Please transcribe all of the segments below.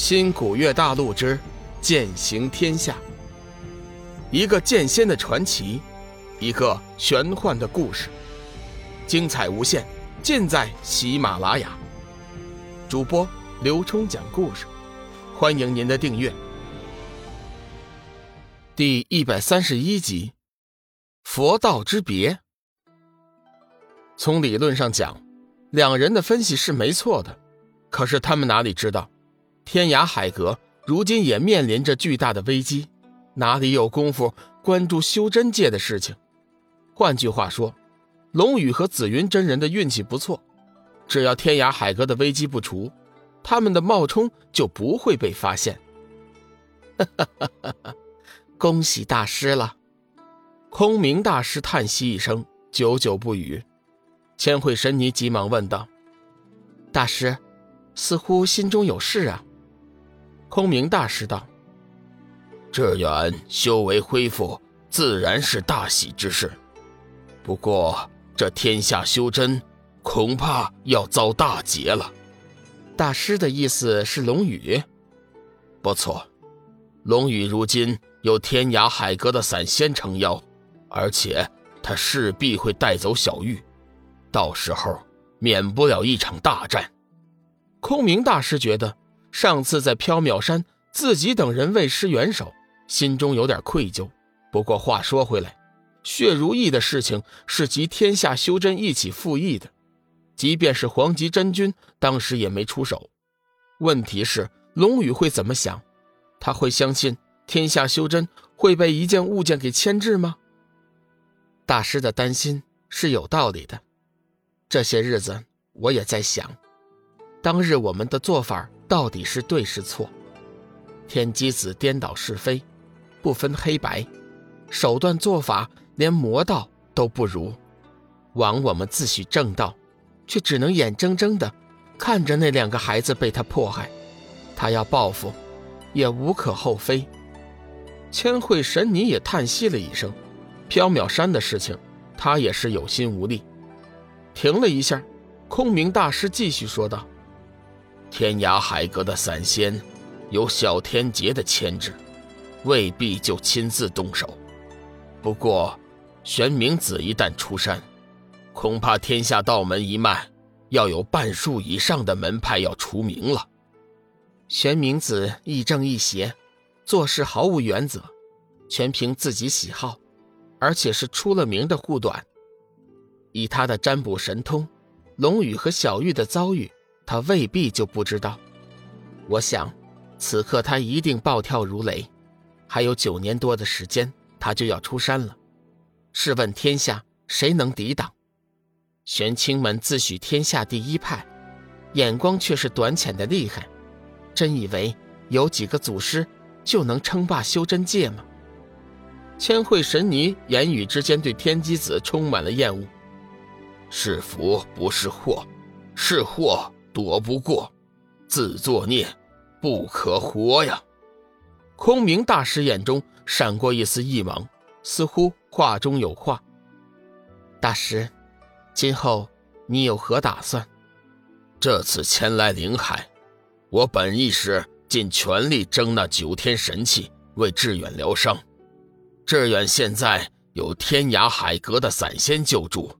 新古月大陆之剑行天下，一个剑仙的传奇，一个玄幻的故事，精彩无限，尽在喜马拉雅。主播刘冲讲故事，欢迎您的订阅。第一百三十一集，佛道之别。从理论上讲，两人的分析是没错的，可是他们哪里知道？天涯海阁如今也面临着巨大的危机，哪里有功夫关注修真界的事情？换句话说，龙宇和紫云真人的运气不错，只要天涯海阁的危机不除，他们的冒充就不会被发现。哈哈哈哈！恭喜大师了！空明大师叹息一声，久久不语。千惠神尼急忙问道：“大师，似乎心中有事啊？”空明大师道：“志远修为恢复，自然是大喜之事。不过这天下修真，恐怕要遭大劫了。”大师的意思是龙宇？不错，龙宇如今有天涯海阁的散仙撑腰，而且他势必会带走小玉，到时候免不了一场大战。空明大师觉得。上次在缥缈山，自己等人未施援手，心中有点愧疚。不过话说回来，血如意的事情是集天下修真一起附议的，即便是黄极真君当时也没出手。问题是龙宇会怎么想？他会相信天下修真会被一件物件给牵制吗？大师的担心是有道理的。这些日子我也在想，当日我们的做法。到底是对是错？天机子颠倒是非，不分黑白，手段做法连魔道都不如。枉我们自诩正道，却只能眼睁睁的看着那两个孩子被他迫害。他要报复，也无可厚非。千惠神尼也叹息了一声，缥缈山的事情，他也是有心无力。停了一下，空明大师继续说道。天涯海阁的散仙，有小天劫的牵制，未必就亲自动手。不过，玄冥子一旦出山，恐怕天下道门一脉要有半数以上的门派要除名了。玄冥子亦正亦邪，做事毫无原则，全凭自己喜好，而且是出了名的护短。以他的占卜神通，龙宇和小玉的遭遇。他未必就不知道，我想，此刻他一定暴跳如雷。还有九年多的时间，他就要出山了。试问天下谁能抵挡？玄清门自诩天下第一派，眼光却是短浅的厉害。真以为有几个祖师就能称霸修真界吗？千惠神尼言语之间对天机子充满了厌恶。是福不是祸，是祸。躲不过，自作孽，不可活呀！空明大师眼中闪过一丝异芒，似乎话中有话。大师，今后你有何打算？这次前来灵海，我本意是尽全力争那九天神器，为志远疗伤。志远现在有天涯海阁的散仙救助，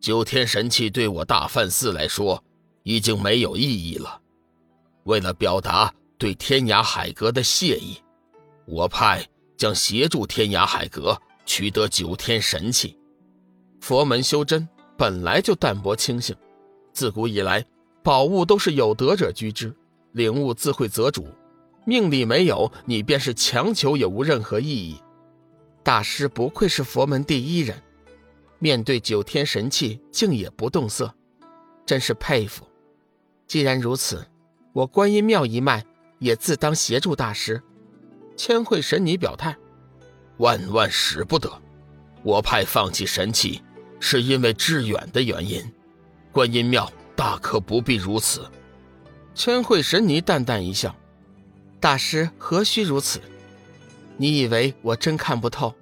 九天神器对我大梵寺来说。已经没有意义了。为了表达对天涯海阁的谢意，我派将协助天涯海阁取得九天神器。佛门修真本来就淡泊清醒，自古以来宝物都是有德者居之，领悟自会择主。命里没有你，便是强求也无任何意义。大师不愧是佛门第一人，面对九天神器竟也不动色，真是佩服。既然如此，我观音庙一脉也自当协助大师。千惠神尼表态：“万万使不得！我派放弃神器，是因为致远的原因。观音庙大可不必如此。”千惠神尼淡淡一笑：“大师何须如此？你以为我真看不透？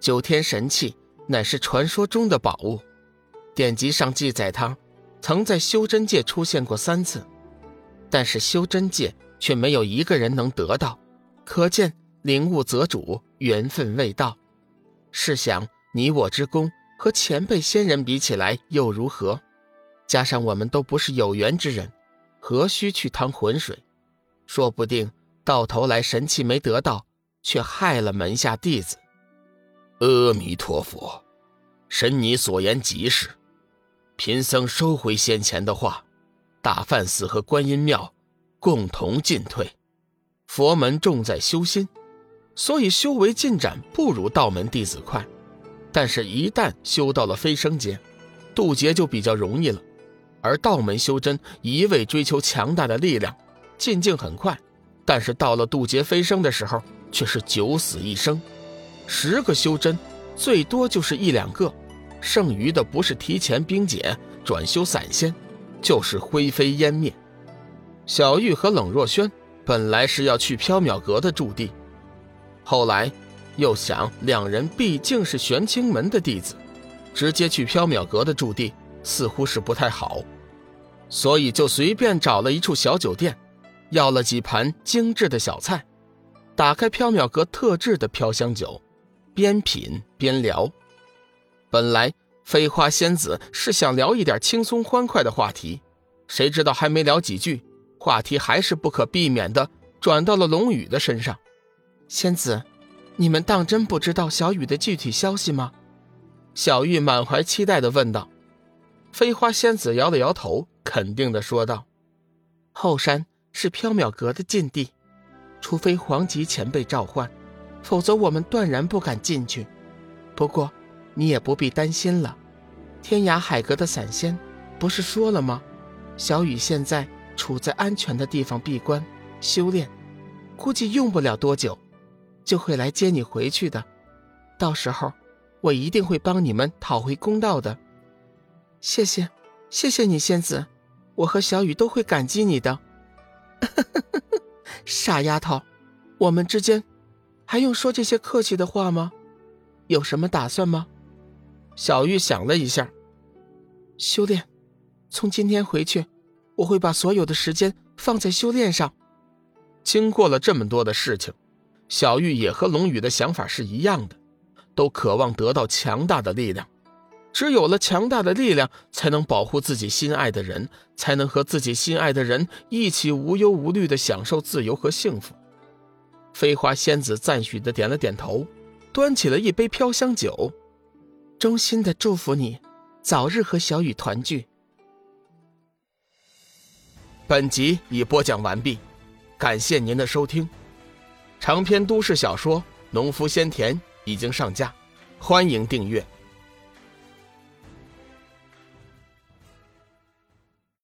九天神器乃是传说中的宝物，典籍上记载它。”曾在修真界出现过三次，但是修真界却没有一个人能得到，可见领悟则主，缘分未到。试想，你我之功和前辈仙人比起来又如何？加上我们都不是有缘之人，何须去趟浑水？说不定到头来神器没得到，却害了门下弟子。阿弥陀佛，神你所言极是。贫僧收回先前的话，大梵寺和观音庙共同进退。佛门重在修心，所以修为进展不如道门弟子快。但是，一旦修到了飞升阶，渡劫就比较容易了。而道门修真一味追求强大的力量，进境很快，但是到了渡劫飞升的时候，却是九死一生。十个修真，最多就是一两个，剩余的不是提前冰解转修散仙，就是灰飞烟灭。小玉和冷若萱本来是要去缥缈阁的驻地，后来又想两人毕竟是玄清门的弟子，直接去缥缈阁的驻地似乎是不太好，所以就随便找了一处小酒店，要了几盘精致的小菜，打开缥缈阁特制的飘香酒。边品边聊，本来飞花仙子是想聊一点轻松欢快的话题，谁知道还没聊几句，话题还是不可避免的转到了龙宇的身上。仙子，你们当真不知道小雨的具体消息吗？小玉满怀期待的问道。飞花仙子摇了摇头，肯定的说道：“后山是缥缈阁的禁地，除非黄级前辈召唤。”否则我们断然不敢进去。不过，你也不必担心了。天涯海阁的散仙，不是说了吗？小雨现在处在安全的地方闭关修炼，估计用不了多久，就会来接你回去的。到时候，我一定会帮你们讨回公道的。谢谢，谢谢你，仙子，我和小雨都会感激你的。傻丫头，我们之间。还用说这些客气的话吗？有什么打算吗？小玉想了一下，修炼。从今天回去，我会把所有的时间放在修炼上。经过了这么多的事情，小玉也和龙宇的想法是一样的，都渴望得到强大的力量。只有了强大的力量，才能保护自己心爱的人，才能和自己心爱的人一起无忧无虑的享受自由和幸福。飞花仙子赞许的点了点头，端起了一杯飘香酒，衷心的祝福你，早日和小雨团聚。本集已播讲完毕，感谢您的收听。长篇都市小说《农夫先田》已经上架，欢迎订阅。